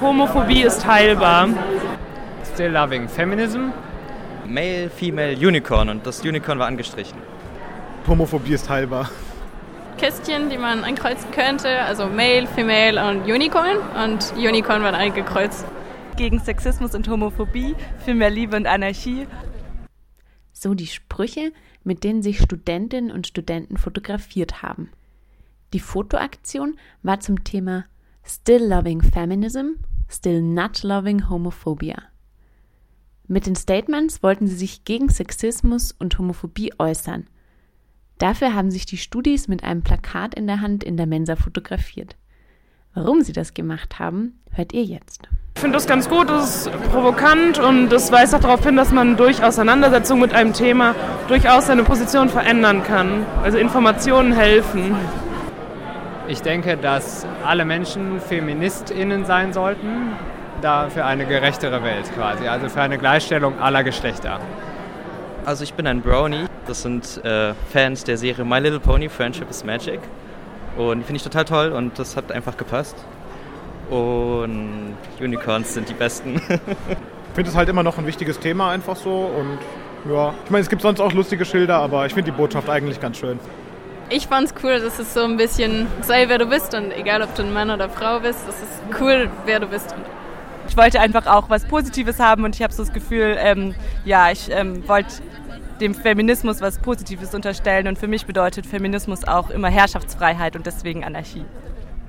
Homophobie ist heilbar. Still Loving Feminism. Male, Female, Unicorn und das Unicorn war angestrichen. Homophobie ist heilbar. Kästchen, die man ankreuzen könnte, also Male, Female und Unicorn und Unicorn wird eingekreuzt. Gegen Sexismus und Homophobie, für mehr Liebe und Anarchie. So die Sprüche, mit denen sich Studentinnen und Studenten fotografiert haben. Die Fotoaktion war zum Thema Still Loving Feminism, Still Not Loving Homophobia. Mit den Statements wollten sie sich gegen Sexismus und Homophobie äußern. Dafür haben sich die Studis mit einem Plakat in der Hand in der Mensa fotografiert. Warum sie das gemacht haben, hört ihr jetzt. Ich finde das ganz gut, es ist provokant und es weist auch darauf hin, dass man durch Auseinandersetzung mit einem Thema durchaus seine Position verändern kann. Also Informationen helfen. Ich denke, dass alle Menschen FeministInnen sein sollten, da für eine gerechtere Welt quasi, also für eine Gleichstellung aller Geschlechter. Also ich bin ein Brownie, das sind äh, Fans der Serie My Little Pony, Friendship is Magic. Und finde ich total toll und das hat einfach gepasst. Und Unicorns sind die besten. ich finde es halt immer noch ein wichtiges Thema einfach so und ja, ich meine, es gibt sonst auch lustige Schilder, aber ich finde die Botschaft eigentlich ganz schön. Ich fand's cool, dass es so ein bisschen sei, wer du bist und egal, ob du ein Mann oder Frau bist, es ist cool, wer du bist. Ich wollte einfach auch was Positives haben und ich habe so das Gefühl, ähm, ja, ich ähm, wollte dem Feminismus was Positives unterstellen und für mich bedeutet Feminismus auch immer Herrschaftsfreiheit und deswegen Anarchie.